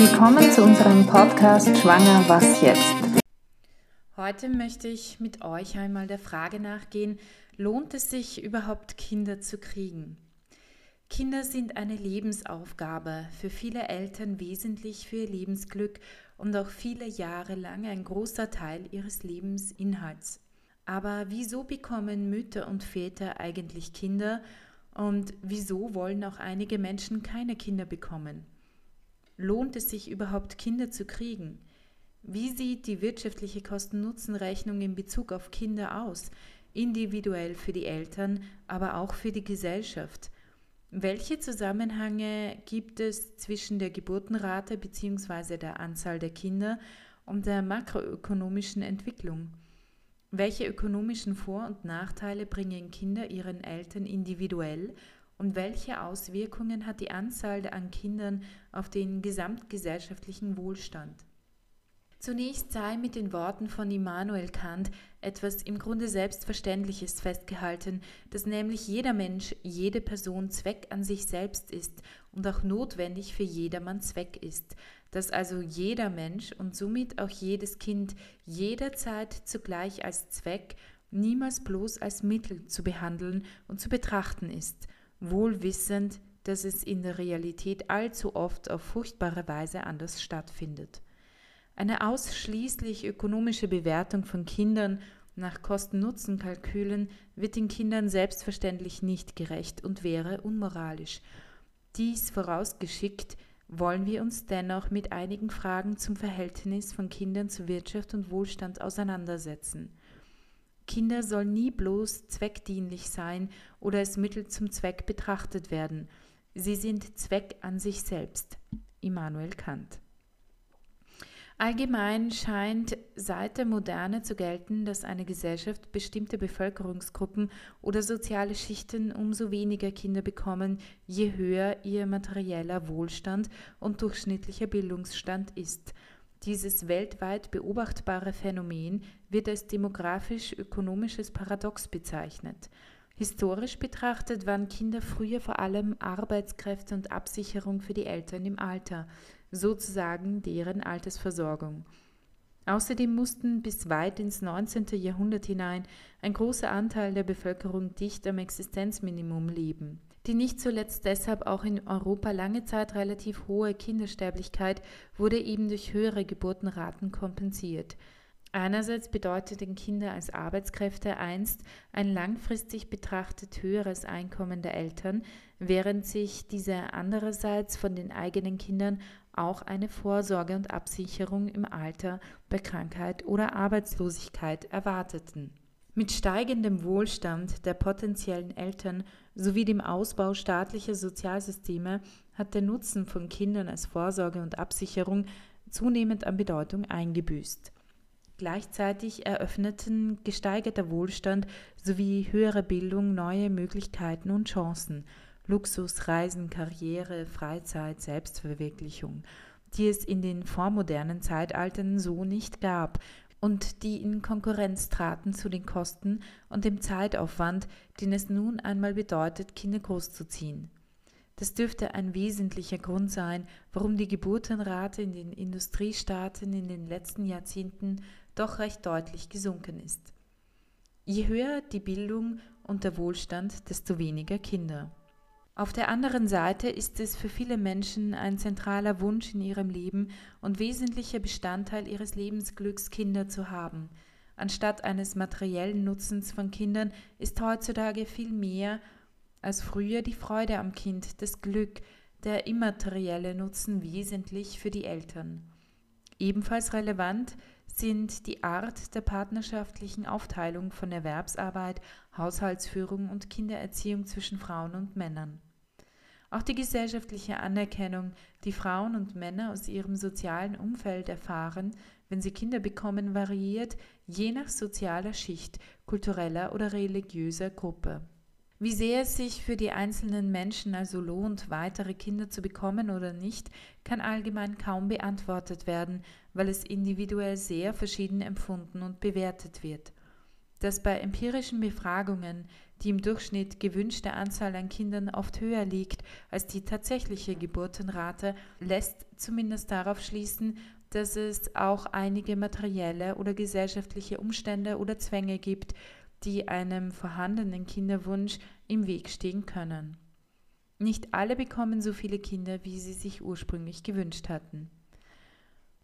Willkommen zu unserem Podcast Schwanger, was jetzt? Heute möchte ich mit euch einmal der Frage nachgehen, lohnt es sich überhaupt Kinder zu kriegen? Kinder sind eine Lebensaufgabe, für viele Eltern wesentlich für ihr Lebensglück und auch viele Jahre lang ein großer Teil ihres Lebensinhalts. Aber wieso bekommen Mütter und Väter eigentlich Kinder und wieso wollen auch einige Menschen keine Kinder bekommen? Lohnt es sich überhaupt Kinder zu kriegen? Wie sieht die wirtschaftliche Kosten-Nutzen-Rechnung in Bezug auf Kinder aus, individuell für die Eltern, aber auch für die Gesellschaft? Welche Zusammenhänge gibt es zwischen der Geburtenrate bzw. der Anzahl der Kinder und der makroökonomischen Entwicklung? Welche ökonomischen Vor- und Nachteile bringen Kinder ihren Eltern individuell und welche Auswirkungen hat die Anzahl an Kindern auf den gesamtgesellschaftlichen Wohlstand? Zunächst sei mit den Worten von Immanuel Kant etwas im Grunde Selbstverständliches festgehalten, dass nämlich jeder Mensch, jede Person Zweck an sich selbst ist und auch notwendig für jedermann Zweck ist, dass also jeder Mensch und somit auch jedes Kind jederzeit zugleich als Zweck, niemals bloß als Mittel zu behandeln und zu betrachten ist, wohl wissend, dass es in der Realität allzu oft auf furchtbare Weise anders stattfindet. Eine ausschließlich ökonomische Bewertung von Kindern nach Kosten-Nutzen-Kalkülen wird den Kindern selbstverständlich nicht gerecht und wäre unmoralisch. Dies vorausgeschickt, wollen wir uns dennoch mit einigen Fragen zum Verhältnis von Kindern zu Wirtschaft und Wohlstand auseinandersetzen. Kinder sollen nie bloß zweckdienlich sein oder als Mittel zum Zweck betrachtet werden. Sie sind Zweck an sich selbst. Immanuel Kant. Allgemein scheint seit der Moderne zu gelten, dass eine Gesellschaft bestimmte Bevölkerungsgruppen oder soziale Schichten umso weniger Kinder bekommen, je höher ihr materieller Wohlstand und durchschnittlicher Bildungsstand ist. Dieses weltweit beobachtbare Phänomen wird als demografisch-ökonomisches Paradox bezeichnet. Historisch betrachtet waren Kinder früher vor allem Arbeitskräfte und Absicherung für die Eltern im Alter sozusagen deren Altersversorgung. Außerdem mussten bis weit ins 19. Jahrhundert hinein ein großer Anteil der Bevölkerung dicht am Existenzminimum leben. Die nicht zuletzt deshalb auch in Europa lange Zeit relativ hohe Kindersterblichkeit wurde eben durch höhere Geburtenraten kompensiert. Einerseits bedeuteten Kinder als Arbeitskräfte einst ein langfristig betrachtet höheres Einkommen der Eltern, während sich diese andererseits von den eigenen Kindern auch eine Vorsorge und Absicherung im Alter bei Krankheit oder Arbeitslosigkeit erwarteten. Mit steigendem Wohlstand der potenziellen Eltern sowie dem Ausbau staatlicher Sozialsysteme hat der Nutzen von Kindern als Vorsorge und Absicherung zunehmend an Bedeutung eingebüßt. Gleichzeitig eröffneten gesteigerter Wohlstand sowie höhere Bildung neue Möglichkeiten und Chancen, Luxus, Reisen, Karriere, Freizeit, Selbstverwirklichung, die es in den vormodernen Zeitaltern so nicht gab und die in Konkurrenz traten zu den Kosten und dem Zeitaufwand, den es nun einmal bedeutet, Kinder großzuziehen. Das dürfte ein wesentlicher Grund sein, warum die Geburtenrate in den Industriestaaten in den letzten Jahrzehnten doch recht deutlich gesunken ist. Je höher die Bildung und der Wohlstand, desto weniger Kinder. Auf der anderen Seite ist es für viele Menschen ein zentraler Wunsch in ihrem Leben und wesentlicher Bestandteil ihres Lebensglücks, Kinder zu haben. Anstatt eines materiellen Nutzens von Kindern ist heutzutage viel mehr als früher die Freude am Kind, das Glück, der immaterielle Nutzen wesentlich für die Eltern. Ebenfalls relevant sind die Art der partnerschaftlichen Aufteilung von Erwerbsarbeit, Haushaltsführung und Kindererziehung zwischen Frauen und Männern. Auch die gesellschaftliche Anerkennung, die Frauen und Männer aus ihrem sozialen Umfeld erfahren, wenn sie Kinder bekommen, variiert je nach sozialer Schicht, kultureller oder religiöser Gruppe. Wie sehr es sich für die einzelnen Menschen also lohnt, weitere Kinder zu bekommen oder nicht, kann allgemein kaum beantwortet werden, weil es individuell sehr verschieden empfunden und bewertet wird. Dass bei empirischen Befragungen die im Durchschnitt gewünschte Anzahl an Kindern oft höher liegt als die tatsächliche Geburtenrate, lässt zumindest darauf schließen, dass es auch einige materielle oder gesellschaftliche Umstände oder Zwänge gibt, die einem vorhandenen Kinderwunsch im Weg stehen können. Nicht alle bekommen so viele Kinder, wie sie sich ursprünglich gewünscht hatten.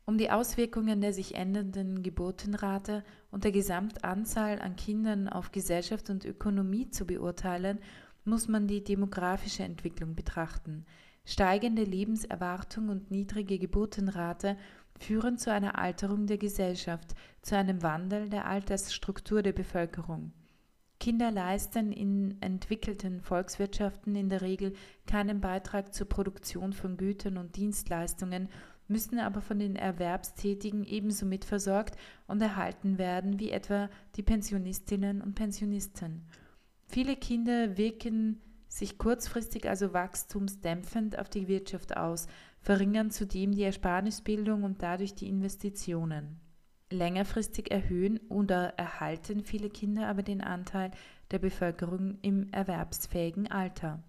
Um die Auswirkungen der sich ändernden Geburtenrate und der Gesamtanzahl an Kindern auf Gesellschaft und Ökonomie zu beurteilen, muss man die demografische Entwicklung betrachten. Steigende Lebenserwartung und niedrige Geburtenrate führen zu einer Alterung der Gesellschaft, zu einem Wandel der Altersstruktur der Bevölkerung. Kinder leisten in entwickelten Volkswirtschaften in der Regel keinen Beitrag zur Produktion von Gütern und Dienstleistungen müssen aber von den Erwerbstätigen ebenso mitversorgt und erhalten werden wie etwa die Pensionistinnen und Pensionisten. Viele Kinder wirken sich kurzfristig also wachstumsdämpfend auf die Wirtschaft aus, verringern zudem die Ersparnisbildung und dadurch die Investitionen. Längerfristig erhöhen oder erhalten viele Kinder aber den Anteil der Bevölkerung im erwerbsfähigen Alter.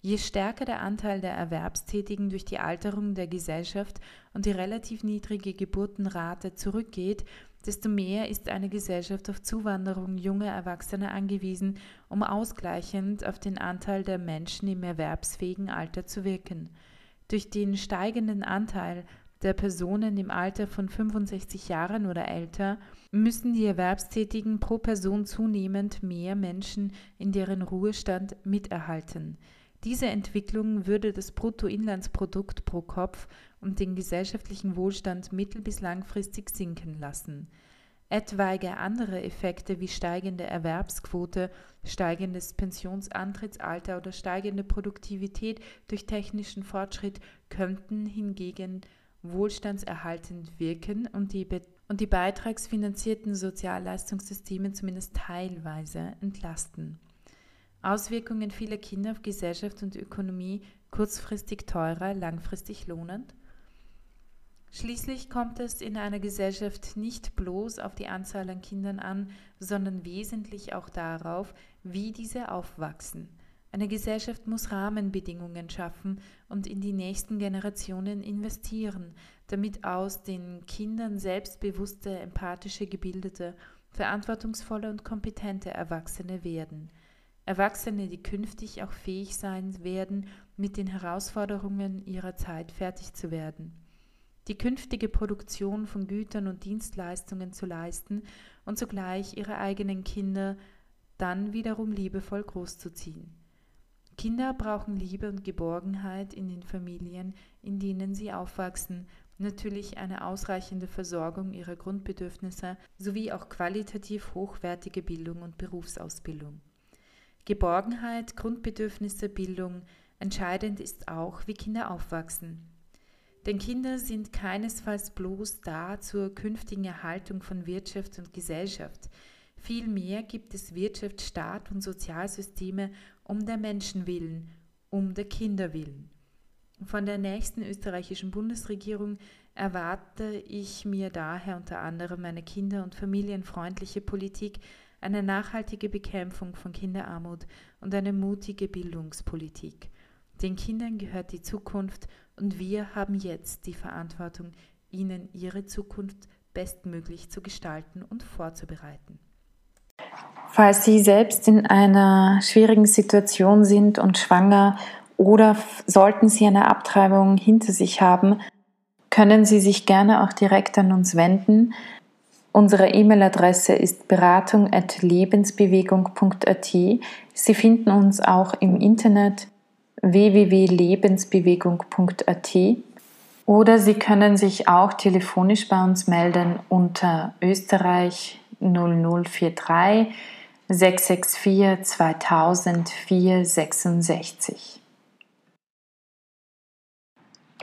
Je stärker der Anteil der Erwerbstätigen durch die Alterung der Gesellschaft und die relativ niedrige Geburtenrate zurückgeht, desto mehr ist eine Gesellschaft auf Zuwanderung junger Erwachsener angewiesen, um ausgleichend auf den Anteil der Menschen im erwerbsfähigen Alter zu wirken. Durch den steigenden Anteil der Personen im Alter von 65 Jahren oder älter müssen die Erwerbstätigen pro Person zunehmend mehr Menschen in deren Ruhestand miterhalten. Diese Entwicklung würde das Bruttoinlandsprodukt pro Kopf und den gesellschaftlichen Wohlstand mittel- bis langfristig sinken lassen. Etwaige andere Effekte wie steigende Erwerbsquote, steigendes Pensionsantrittsalter oder steigende Produktivität durch technischen Fortschritt könnten hingegen wohlstandserhaltend wirken und die, und die beitragsfinanzierten Sozialleistungssysteme zumindest teilweise entlasten. Auswirkungen vieler Kinder auf Gesellschaft und Ökonomie kurzfristig teurer, langfristig lohnend? Schließlich kommt es in einer Gesellschaft nicht bloß auf die Anzahl an Kindern an, sondern wesentlich auch darauf, wie diese aufwachsen. Eine Gesellschaft muss Rahmenbedingungen schaffen und in die nächsten Generationen investieren, damit aus den Kindern selbstbewusste, empathische, gebildete, verantwortungsvolle und kompetente Erwachsene werden. Erwachsene, die künftig auch fähig sein werden, mit den Herausforderungen ihrer Zeit fertig zu werden. Die künftige Produktion von Gütern und Dienstleistungen zu leisten und zugleich ihre eigenen Kinder dann wiederum liebevoll großzuziehen. Kinder brauchen Liebe und Geborgenheit in den Familien, in denen sie aufwachsen, natürlich eine ausreichende Versorgung ihrer Grundbedürfnisse sowie auch qualitativ hochwertige Bildung und Berufsausbildung. Geborgenheit, Grundbedürfnisse, Bildung. Entscheidend ist auch, wie Kinder aufwachsen. Denn Kinder sind keinesfalls bloß da zur künftigen Erhaltung von Wirtschaft und Gesellschaft. Vielmehr gibt es Wirtschaft, Staat und Sozialsysteme um der Menschen willen, um der Kinder willen. Von der nächsten österreichischen Bundesregierung erwarte ich mir daher unter anderem eine kinder- und familienfreundliche Politik, eine nachhaltige Bekämpfung von Kinderarmut und eine mutige Bildungspolitik. Den Kindern gehört die Zukunft und wir haben jetzt die Verantwortung, ihnen ihre Zukunft bestmöglich zu gestalten und vorzubereiten. Falls Sie selbst in einer schwierigen Situation sind und schwanger oder sollten Sie eine Abtreibung hinter sich haben, können Sie sich gerne auch direkt an uns wenden. Unsere E-Mail-Adresse ist beratung.lebensbewegung.at. Sie finden uns auch im Internet www.lebensbewegung.at oder Sie können sich auch telefonisch bei uns melden unter Österreich 0043 664 2000 466.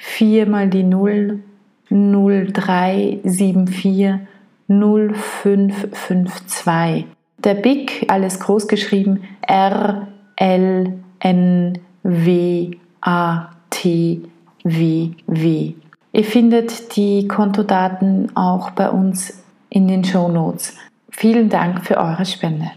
4 mal die 0 0374 0552. Der BIC, alles groß geschrieben, R L N W A T W W. Ihr findet die Kontodaten auch bei uns in den Show Notes. Vielen Dank für eure Spende.